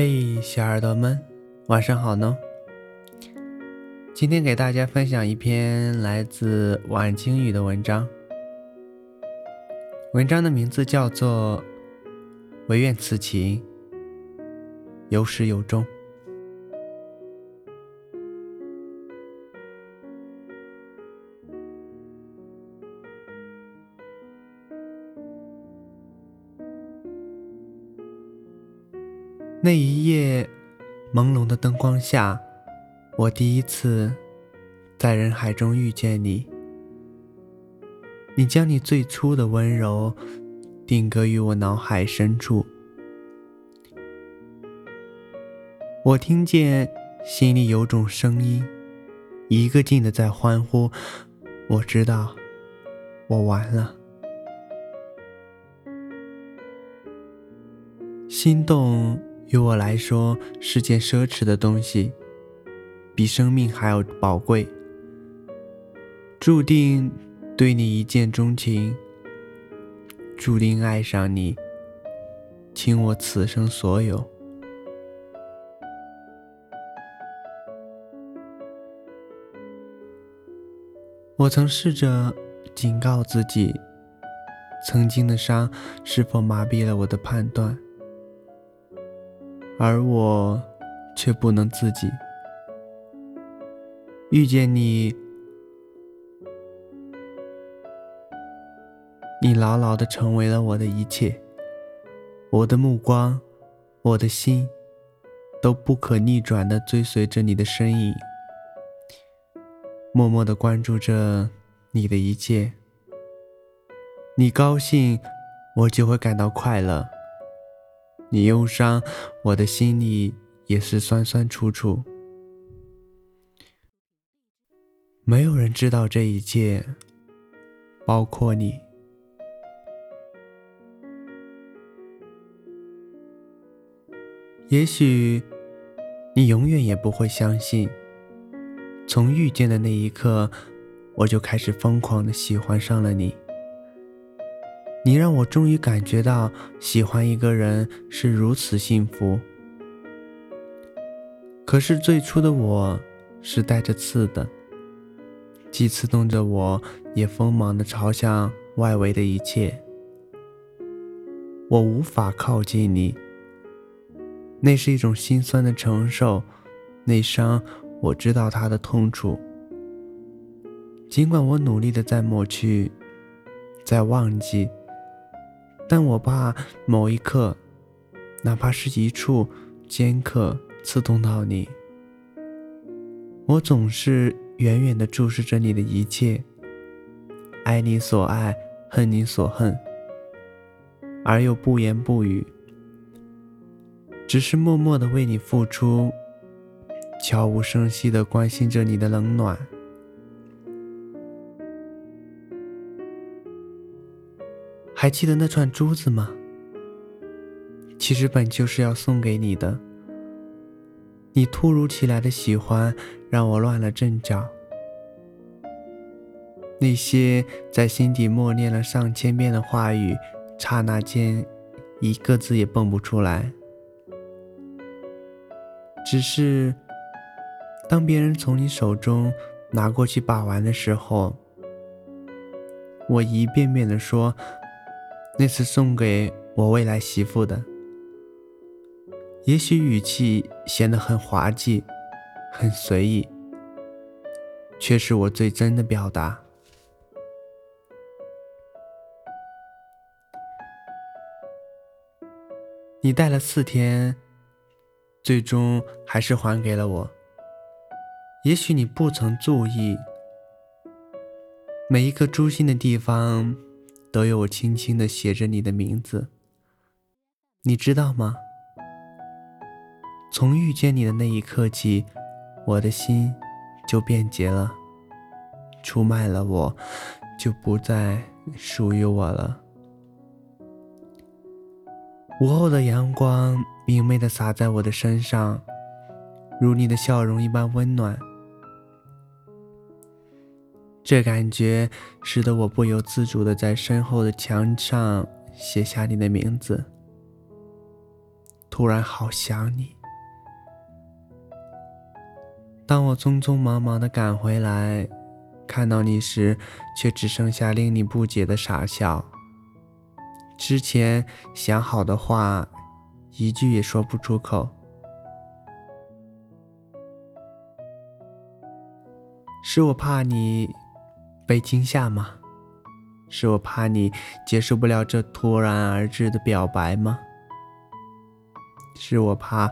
嘿，小耳朵们，晚上好呢！今天给大家分享一篇来自晚清雨的文章，文章的名字叫做《唯愿此情有始有终》。那一夜，朦胧的灯光下，我第一次在人海中遇见你。你将你最初的温柔定格于我脑海深处，我听见心里有种声音，一个劲的在欢呼。我知道，我完了，心动。于我来说是件奢侈的东西，比生命还要宝贵。注定对你一见钟情，注定爱上你，倾我此生所有。我曾试着警告自己，曾经的伤是否麻痹了我的判断？而我却不能自己。遇见你，你牢牢的成为了我的一切，我的目光，我的心，都不可逆转的追随着你的身影，默默的关注着你的一切。你高兴，我就会感到快乐。你忧伤，我的心里也是酸酸楚楚。没有人知道这一切，包括你。也许你永远也不会相信，从遇见的那一刻，我就开始疯狂的喜欢上了你。你让我终于感觉到喜欢一个人是如此幸福。可是最初的我是带着刺的，既刺痛着我，也锋芒的朝向外围的一切。我无法靠近你，那是一种心酸的承受，那伤我知道它的痛楚。尽管我努力的在抹去，在忘记。但我怕某一刻，哪怕是一处尖刻刺痛到你，我总是远远的注视着你的一切，爱你所爱，恨你所恨，而又不言不语，只是默默的为你付出，悄无声息的关心着你的冷暖。还记得那串珠子吗？其实本就是要送给你的。你突如其来的喜欢让我乱了阵脚。那些在心底默念了上千遍的话语，刹那间一个字也蹦不出来。只是当别人从你手中拿过去把玩的时候，我一遍遍的说。那次送给我未来媳妇的，也许语气显得很滑稽，很随意，却是我最真的表达。你戴了四天，最终还是还给了我。也许你不曾注意，每一个诛心的地方。都有我轻轻的写着你的名字，你知道吗？从遇见你的那一刻起，我的心就变结了，出卖了我，就不再属于我了。午后的阳光明媚的洒在我的身上，如你的笑容一般温暖。这感觉使得我不由自主的在身后的墙上写下你的名字。突然好想你。当我匆匆忙忙的赶回来，看到你时，却只剩下令你不解的傻笑。之前想好的话，一句也说不出口。是我怕你被惊吓吗？是我怕你接受不了这突然而至的表白吗？是我怕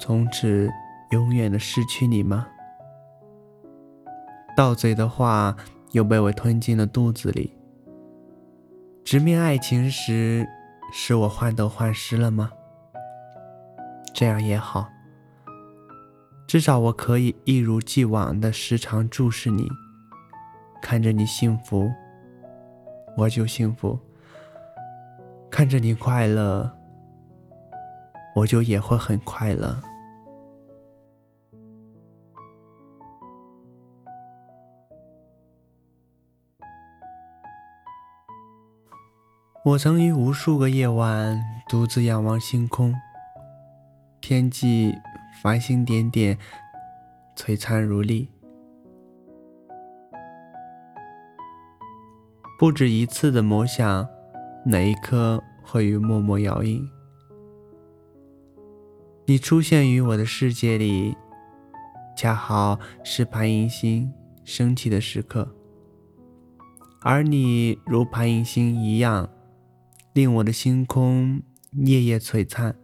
从此永远的失去你吗？到嘴的话又被我吞进了肚子里。直面爱情时，是我患得患失了吗？这样也好，至少我可以一如既往的时常注视你，看着你幸福，我就幸福；看着你快乐，我就也会很快乐。我曾于无数个夜晚独自仰望星空，天际繁星点点，璀璨如丽。不止一次的模想，哪一颗会与默默摇曳。你出现于我的世界里，恰好是盘银星升起的时刻，而你如盘银星一样。令我的星空夜夜璀璨，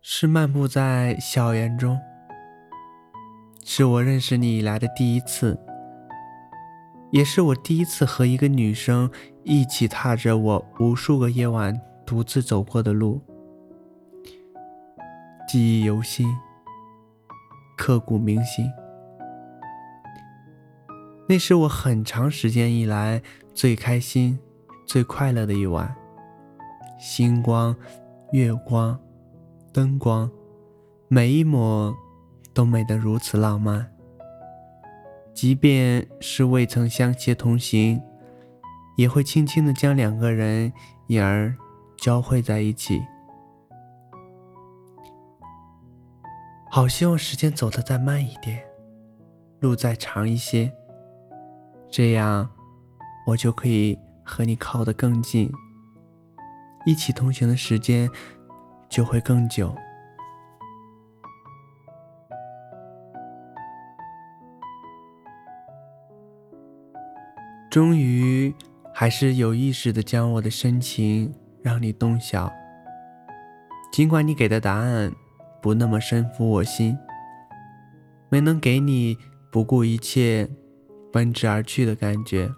是漫步在校园中，是我认识你以来的第一次，也是我第一次和一个女生一起踏着我无数个夜晚独自走过的路，记忆犹新，刻骨铭心。那是我很长时间以来最开心。最快乐的一晚，星光、月光、灯光，每一抹都美得如此浪漫。即便是未曾相携同行，也会轻轻的将两个人影儿交汇在一起。好希望时间走得再慢一点，路再长一些，这样我就可以。和你靠得更近，一起同行的时间就会更久。终于，还是有意识的将我的深情让你洞晓。尽管你给的答案不那么深服我心，没能给你不顾一切奔驰而去的感觉。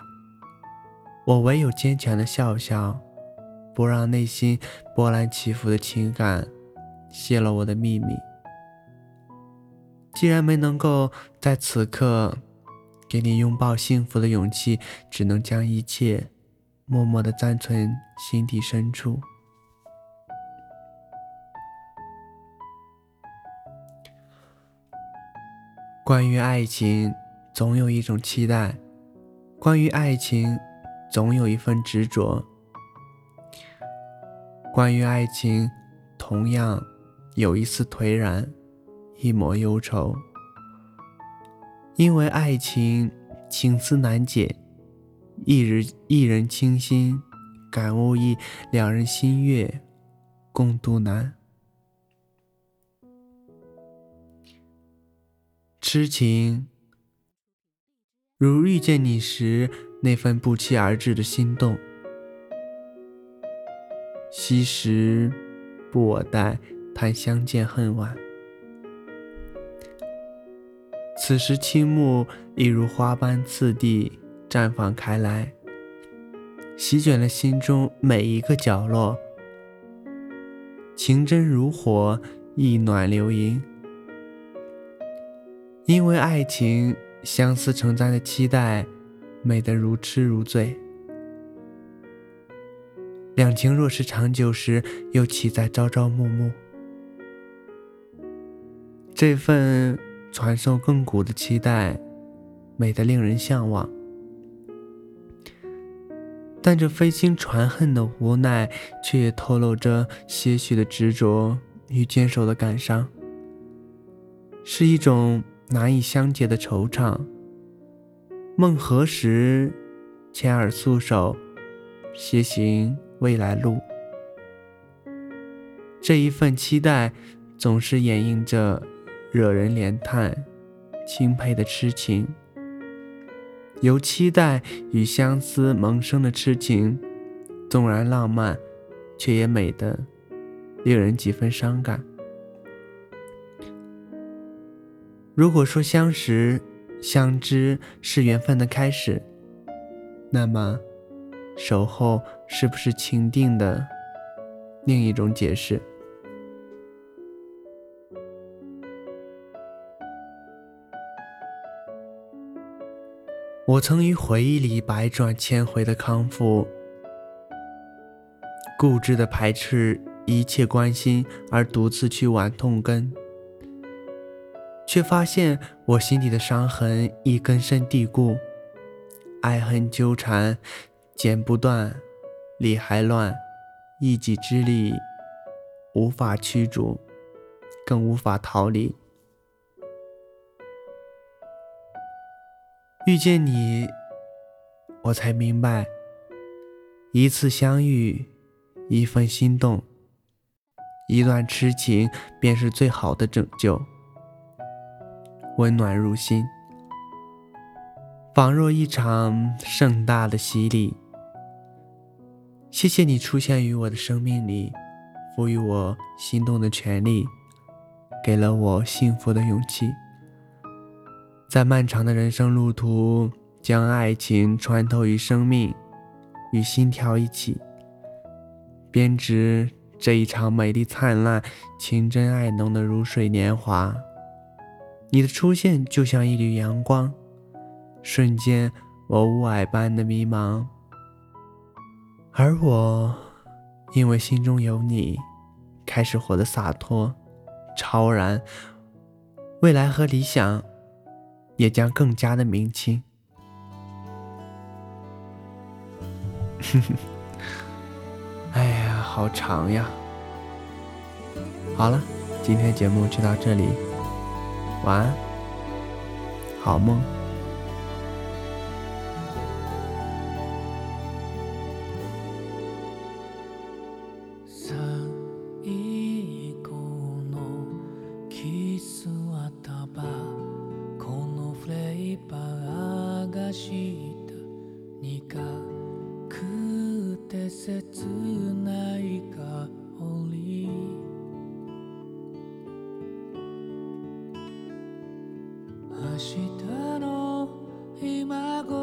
我唯有坚强的笑笑，不让内心波澜起伏的情感泄露我的秘密。既然没能够在此刻给你拥抱幸福的勇气，只能将一切默默的暂存心底深处。关于爱情，总有一种期待；关于爱情。总有一份执着。关于爱情，同样有一丝颓然，一抹忧愁。因为爱情情丝难解，一日一人倾心，感悟易，两人心悦，共度难。痴情，如遇见你时。那份不期而至的心动，昔时不我待，叹相见恨晚。此时青木已如花般次第绽放开来，席卷了心中每一个角落。情真如火，意暖流盈。因为爱情，相思成灾的期待。美得如痴如醉，两情若是长久时，又岂在朝朝暮暮？这份传授亘古的期待，美得令人向往。但这非经传恨的无奈，却也透露着些许的执着与坚守的感伤，是一种难以相解的惆怅。梦何时牵耳素手，携行未来路？这一份期待，总是掩映着惹人怜叹、钦佩的痴情。由期待与相思萌生的痴情，纵然浪漫，却也美得令人几分伤感。如果说相识、相知是缘分的开始，那么守候是不是情定的另一种解释？我曾于回忆里百转千回的康复，固执的排斥一切关心，而独自去玩痛根，却发现我心底的伤痕已根深蒂固，爱恨纠缠，剪不断，理还乱，一己之力无法驱逐，更无法逃离。遇见你，我才明白，一次相遇，一份心动，一段痴情，便是最好的拯救，温暖入心，仿若一场盛大的洗礼。谢谢你出现于我的生命里，赋予我心动的权利，给了我幸福的勇气。在漫长的人生路途，将爱情穿透于生命，与心跳一起，编织这一场美丽灿烂、情真爱浓的如水年华。你的出现就像一缕阳光，瞬间我雾霭般的迷茫，而我因为心中有你，开始活得洒脱、超然。未来和理想。也将更加的明清。哎呀，好长呀！好了，今天节目就到这里，晚安，好梦。明日の？今頃